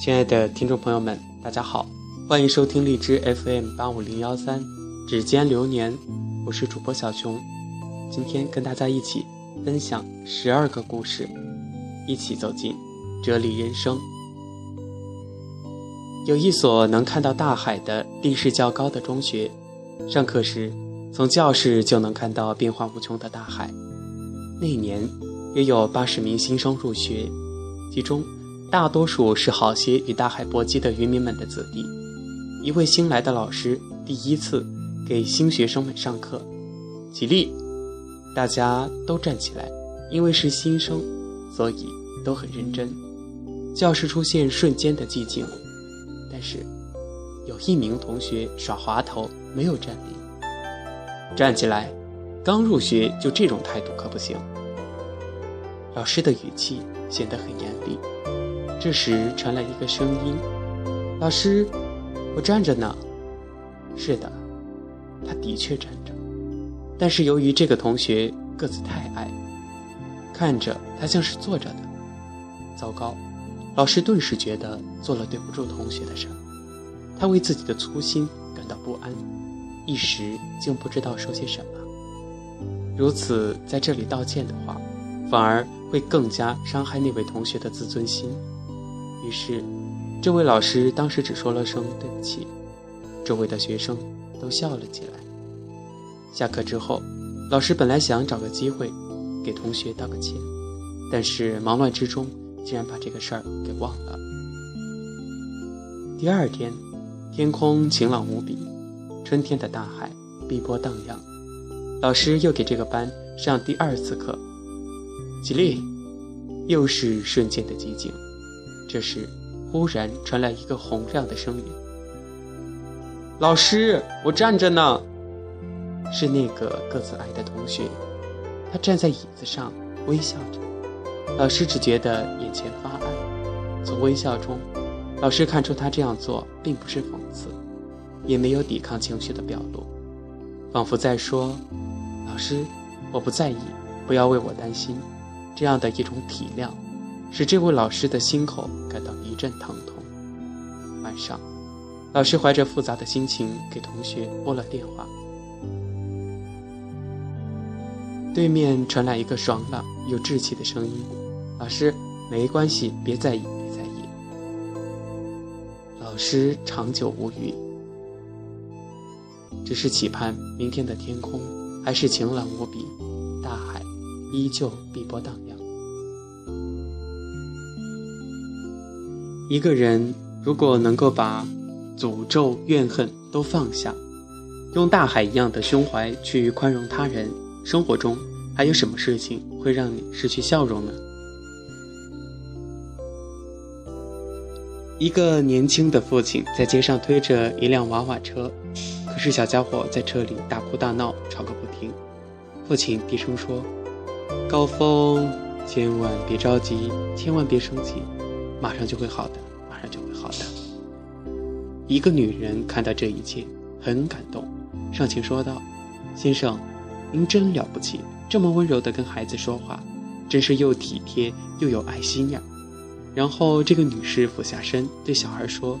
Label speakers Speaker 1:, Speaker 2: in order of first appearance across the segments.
Speaker 1: 亲爱的听众朋友们，大家好，欢迎收听荔枝 FM 八五零幺三指尖流年，我是主播小熊，今天跟大家一起分享十二个故事，一起走进哲理人生。有一所能看到大海的地势较高的中学，上课时从教室就能看到变化无穷的大海。那年约有八十名新生入学，其中。大多数是好些与大海搏击的渔民们的子弟。一位新来的老师第一次给新学生们上课，起立，大家都站起来。因为是新生，所以都很认真。教室出现瞬间的寂静，但是有一名同学耍滑头，没有站立。站起来，刚入学就这种态度可不行。老师的语气显得很严厉。这时传来一个声音：“老师，我站着呢。”是的，他的确站着，但是由于这个同学个子太矮，看着他像是坐着的。糟糕，老师顿时觉得做了对不住同学的事，他为自己的粗心感到不安，一时竟不知道说些什么。如此在这里道歉的话，反而会更加伤害那位同学的自尊心。于是，这位老师当时只说了声“对不起”，周围的学生都笑了起来。下课之后，老师本来想找个机会给同学道个歉，但是忙乱之中竟然把这个事儿给忘了。第二天，天空晴朗无比，春天的大海碧波荡漾。老师又给这个班上第二次课，起立，又是瞬间的寂静。这时，忽然传来一个洪亮的声音：“老师，我站着呢。”是那个个子矮的同学，他站在椅子上微笑着。老师只觉得眼前发暗，从微笑中，老师看出他这样做并不是讽刺，也没有抵抗情绪的表露，仿佛在说：“老师，我不在意，不要为我担心。”这样的一种体谅。使这位老师的心口感到一阵疼痛。晚上，老师怀着复杂的心情给同学拨了电话。对面传来一个爽朗又稚气的声音：“老师，没关系，别在意，别在意。”老师长久无语，只是期盼明天的天空还是晴朗无比，大海依旧碧波荡漾。一个人如果能够把诅咒、怨恨都放下，用大海一样的胸怀去宽容他人，生活中还有什么事情会让你失去笑容呢？一个年轻的父亲在街上推着一辆娃娃车，可是小家伙在车里大哭大闹，吵个不停。父亲低声说：“高峰，千万别着急，千万别生气。”马上就会好的，一个女人看到这一切，很感动，上前说道：“先生，您真了不起，这么温柔地跟孩子说话，真是又体贴又有爱心呀。”然后这个女士俯下身对小孩说：“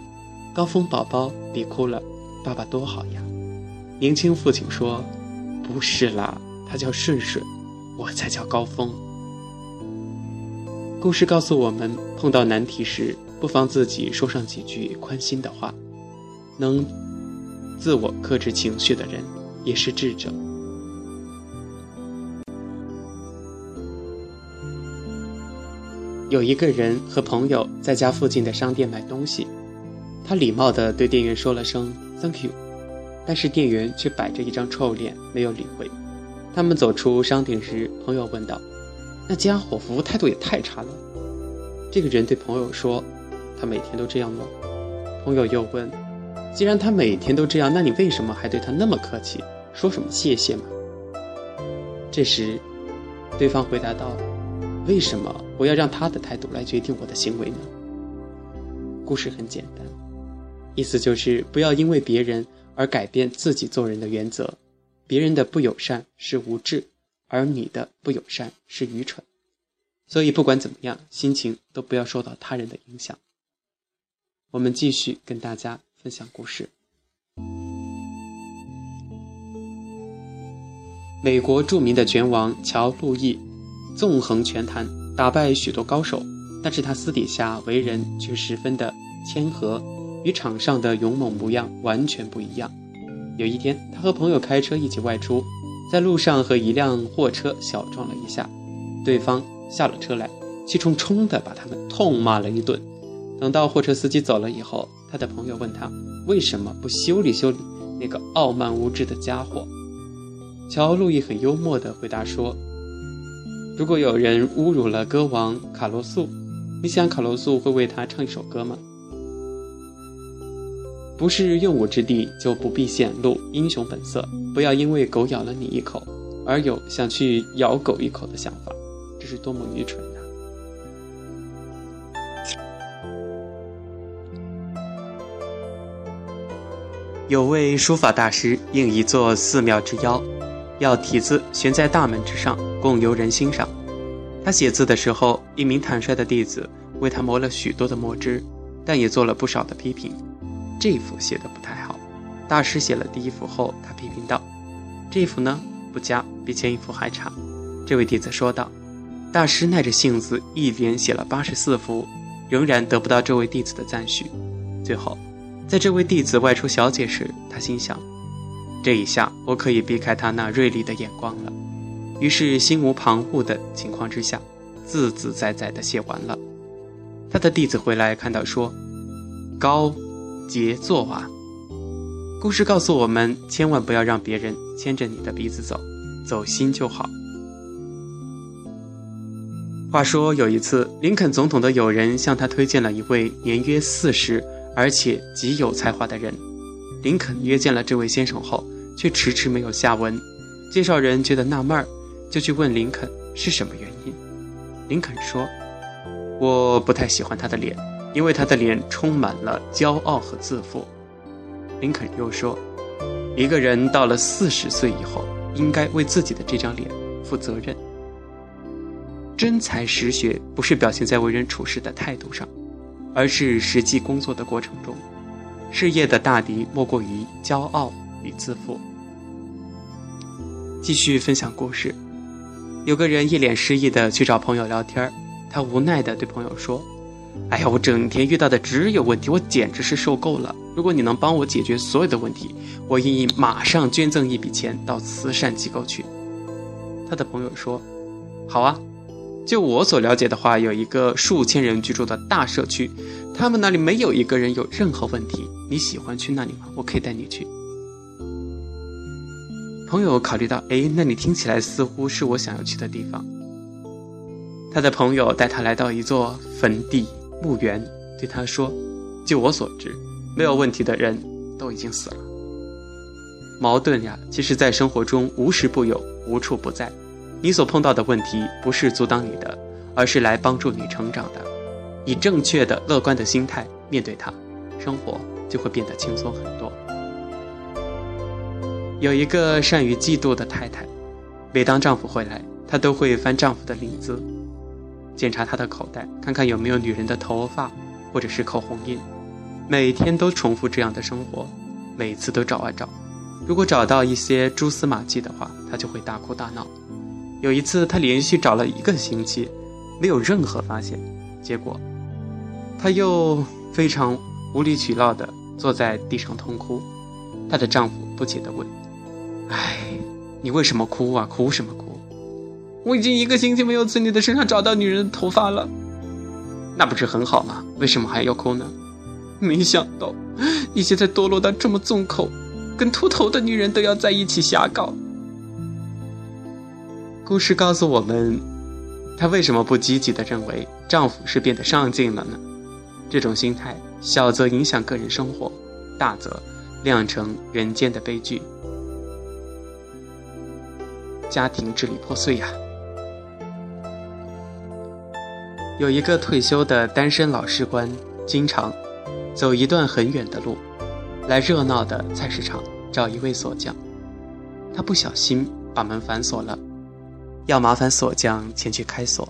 Speaker 1: 高峰宝宝，别哭了，爸爸多好呀。”年轻父亲说：“不是啦，他叫顺顺，我才叫高峰。”故事告诉我们，碰到难题时，不妨自己说上几句宽心的话。能自我克制情绪的人，也是智者。有一个人和朋友在家附近的商店买东西，他礼貌地对店员说了声 “Thank you”，但是店员却摆着一张臭脸，没有理会。他们走出商店时，朋友问道。那家伙服务态度也太差了。这个人对朋友说：“他每天都这样吗？”朋友又问：“既然他每天都这样，那你为什么还对他那么客气？说什么谢谢吗？”这时，对方回答道：“为什么我要让他的态度来决定我的行为呢？”故事很简单，意思就是不要因为别人而改变自己做人的原则。别人的不友善是无知。而你的不友善是愚蠢，所以不管怎么样，心情都不要受到他人的影响。我们继续跟大家分享故事。美国著名的拳王乔·路易，纵横拳坛，打败许多高手，但是他私底下为人却十分的谦和，与场上的勇猛模样完全不一样。有一天，他和朋友开车一起外出，在路上和一辆货车小撞了一下，对方下了车来，气冲冲的把他们痛骂了一顿。等到货车司机走了以后，他的朋友问他为什么不修理修理那个傲慢无知的家伙。乔·路易很幽默地回答说：“如果有人侮辱了歌王卡洛素，你想卡洛素会为他唱一首歌吗？不是用武之地就不必显露英雄本色，不要因为狗咬了你一口而有想去咬狗一口的想法，这是多么愚蠢！”有位书法大师应一座寺庙之邀，要题字悬在大门之上，供游人欣赏。他写字的时候，一名坦率的弟子为他磨了许多的墨汁，但也做了不少的批评。这幅写的不太好。大师写了第一幅后，他批评道：“这幅呢不佳，比前一幅还差。”这位弟子说道。大师耐着性子一连写了八十四幅，仍然得不到这位弟子的赞许。最后。在这位弟子外出小解时，他心想：“这一下我可以避开他那锐利的眼光了。”于是心无旁骛的情况之下，自自在在的写完了。他的弟子回来看到说：“高，杰作啊！”故事告诉我们，千万不要让别人牵着你的鼻子走，走心就好。话说有一次，林肯总统的友人向他推荐了一位年约四十。而且极有才华的人，林肯约见了这位先生后，却迟迟没有下文。介绍人觉得纳闷儿，就去问林肯是什么原因。林肯说：“我不太喜欢他的脸，因为他的脸充满了骄傲和自负。”林肯又说：“一个人到了四十岁以后，应该为自己的这张脸负责任。真才实学不是表现在为人处事的态度上。”而是实际工作的过程中，事业的大敌莫过于骄傲与自负。继续分享故事，有个人一脸失意的去找朋友聊天他无奈的对朋友说：“哎呀，我整天遇到的只有问题，我简直是受够了。如果你能帮我解决所有的问题，我愿意马上捐赠一笔钱到慈善机构去。”他的朋友说：“好啊。”就我所了解的话，有一个数千人居住的大社区，他们那里没有一个人有任何问题。你喜欢去那里吗？我可以带你去。朋友考虑到，哎，那里听起来似乎是我想要去的地方。他的朋友带他来到一座坟地墓园，对他说：“就我所知，没有问题的人都已经死了。矛盾呀，其实在生活中无时不有，无处不在。”你所碰到的问题不是阻挡你的，而是来帮助你成长的。以正确的、乐观的心态面对它，生活就会变得轻松很多。有一个善于嫉妒的太太，每当丈夫回来，她都会翻丈夫的领子，检查他的口袋，看看有没有女人的头发或者是口红印。每天都重复这样的生活，每次都找啊找。如果找到一些蛛丝马迹的话，她就会大哭大闹。有一次，她连续找了一个星期，没有任何发现。结果，她又非常无理取闹地坐在地上痛哭。她的丈夫不解地问：“哎，你为什么哭啊？哭什么哭？我已经一个星期没有从你的身上找到女人的头发了，那不是很好吗？为什么还要哭呢？没想到你现在堕落到这么重口，跟秃头的女人都要在一起瞎搞。”故事告诉我们，她为什么不积极的认为丈夫是变得上进了呢？这种心态，小则影响个人生活，大则酿成人间的悲剧，家庭支离破碎呀。有一个退休的单身老士官，经常走一段很远的路，来热闹的菜市场找一位锁匠。他不小心把门反锁了。要麻烦锁匠前去开锁，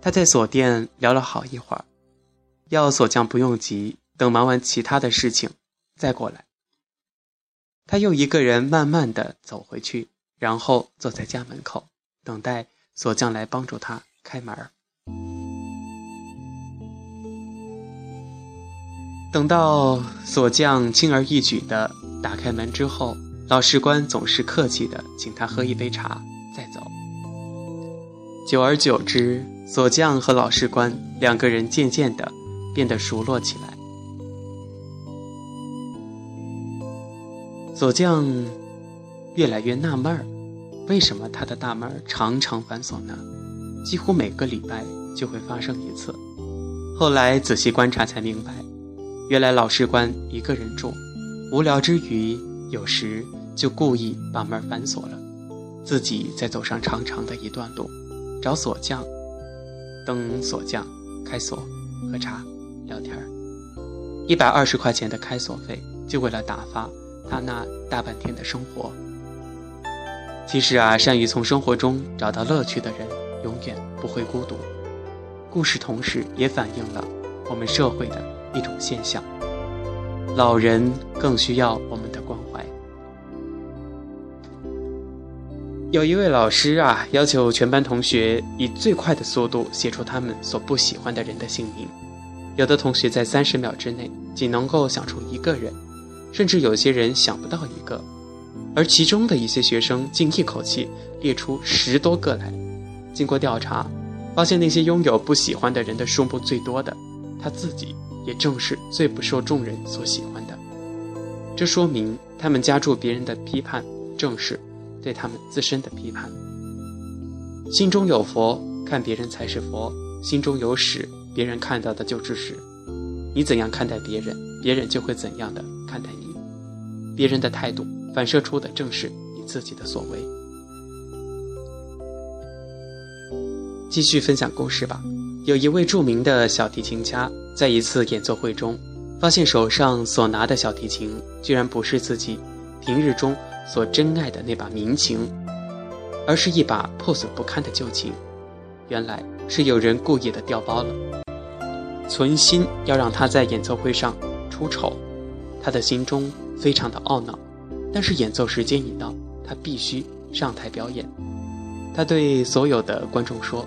Speaker 1: 他在锁店聊了好一会儿，要锁匠不用急，等忙完其他的事情再过来。他又一个人慢慢的走回去，然后坐在家门口，等待锁匠来帮助他开门。等到锁匠轻而易举的打开门之后，老士官总是客气的请他喝一杯茶再走。久而久之，锁匠和老士官两个人渐渐的变得熟络起来。锁匠越来越纳闷儿，为什么他的大门常常反锁呢？几乎每个礼拜就会发生一次。后来仔细观察才明白。原来老士官一个人住，无聊之余，有时就故意把门反锁了，自己再走上长长的一段路，找锁匠，等锁匠开锁，喝茶聊天一百二十块钱的开锁费，就为了打发他那大半天的生活。其实啊，善于从生活中找到乐趣的人，永远不会孤独。故事同时也反映了我们社会的。一种现象，老人更需要我们的有一位老师啊，要求全班同学以最快的速度写出他们所不喜欢的人的姓名。有的同学在三十秒之内仅能够想出一个人，甚至有些人想不到一个。而其中的一些学生竟一口气列出十多个来。经过调查，发现那些拥有不喜欢的人的数目最多的，他自己。也正是最不受众人所喜欢的，这说明他们加注别人的批判，正是对他们自身的批判。心中有佛，看别人才是佛；心中有屎，别人看到的就是屎。你怎样看待别人，别人就会怎样的看待你。别人的态度反射出的正是你自己的所为。继续分享故事吧。有一位著名的小提琴家，在一次演奏会中，发现手上所拿的小提琴居然不是自己平日中所珍爱的那把民琴，而是一把破损不堪的旧琴。原来是有人故意的调包了，存心要让他在演奏会上出丑。他的心中非常的懊恼，但是演奏时间一到，他必须上台表演。他对所有的观众说：“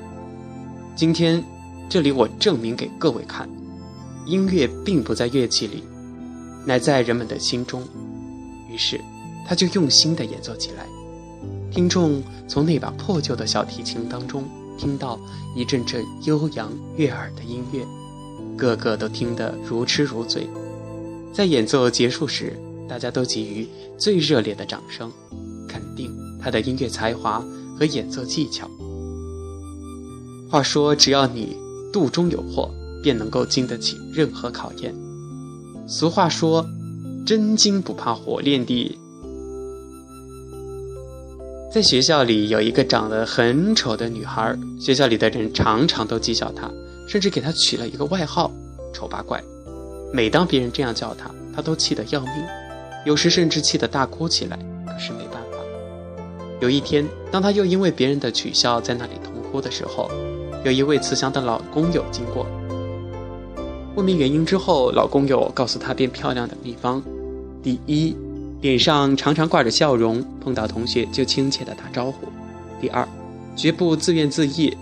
Speaker 1: 今天。”这里我证明给各位看，音乐并不在乐器里，乃在人们的心中。于是，他就用心地演奏起来。听众从那把破旧的小提琴当中听到一阵阵悠扬悦耳的音乐，个个都听得如痴如醉。在演奏结束时，大家都给予最热烈的掌声，肯定他的音乐才华和演奏技巧。话说，只要你。肚中有货，便能够经得起任何考验。俗话说：“真金不怕火炼地。”在学校里有一个长得很丑的女孩，学校里的人常常都讥笑她，甚至给她取了一个外号“丑八怪”。每当别人这样叫她，她都气得要命，有时甚至气得大哭起来。可是没办法。有一天，当她又因为别人的取笑在那里痛哭的时候，有一位慈祥的老工友经过，问明原因之后，老工友告诉她变漂亮的秘方：第一，脸上常常挂着笑容，碰到同学就亲切的打招呼；第二，绝不自怨自艾，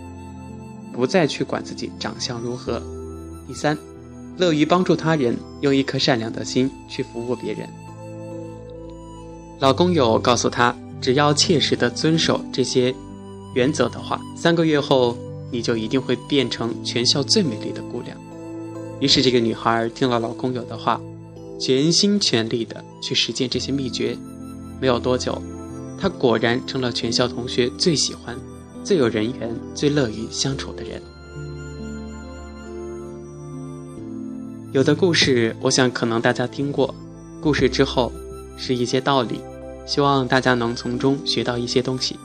Speaker 1: 不再去管自己长相如何；第三，乐于帮助他人，用一颗善良的心去服务别人。老工友告诉他，只要切实的遵守这些原则的话，三个月后。你就一定会变成全校最美丽的姑娘。于是，这个女孩听了老工友的话，全心全力的去实践这些秘诀。没有多久，他果然成了全校同学最喜欢、最有人缘、最乐于相处的人。有的故事，我想可能大家听过。故事之后是一些道理，希望大家能从中学到一些东西。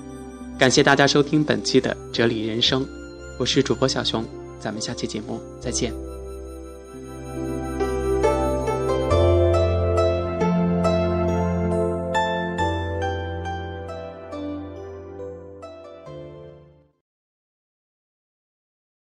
Speaker 1: 感谢大家收听本期的《哲理人生》。我是主播小熊，咱们下期节目再见。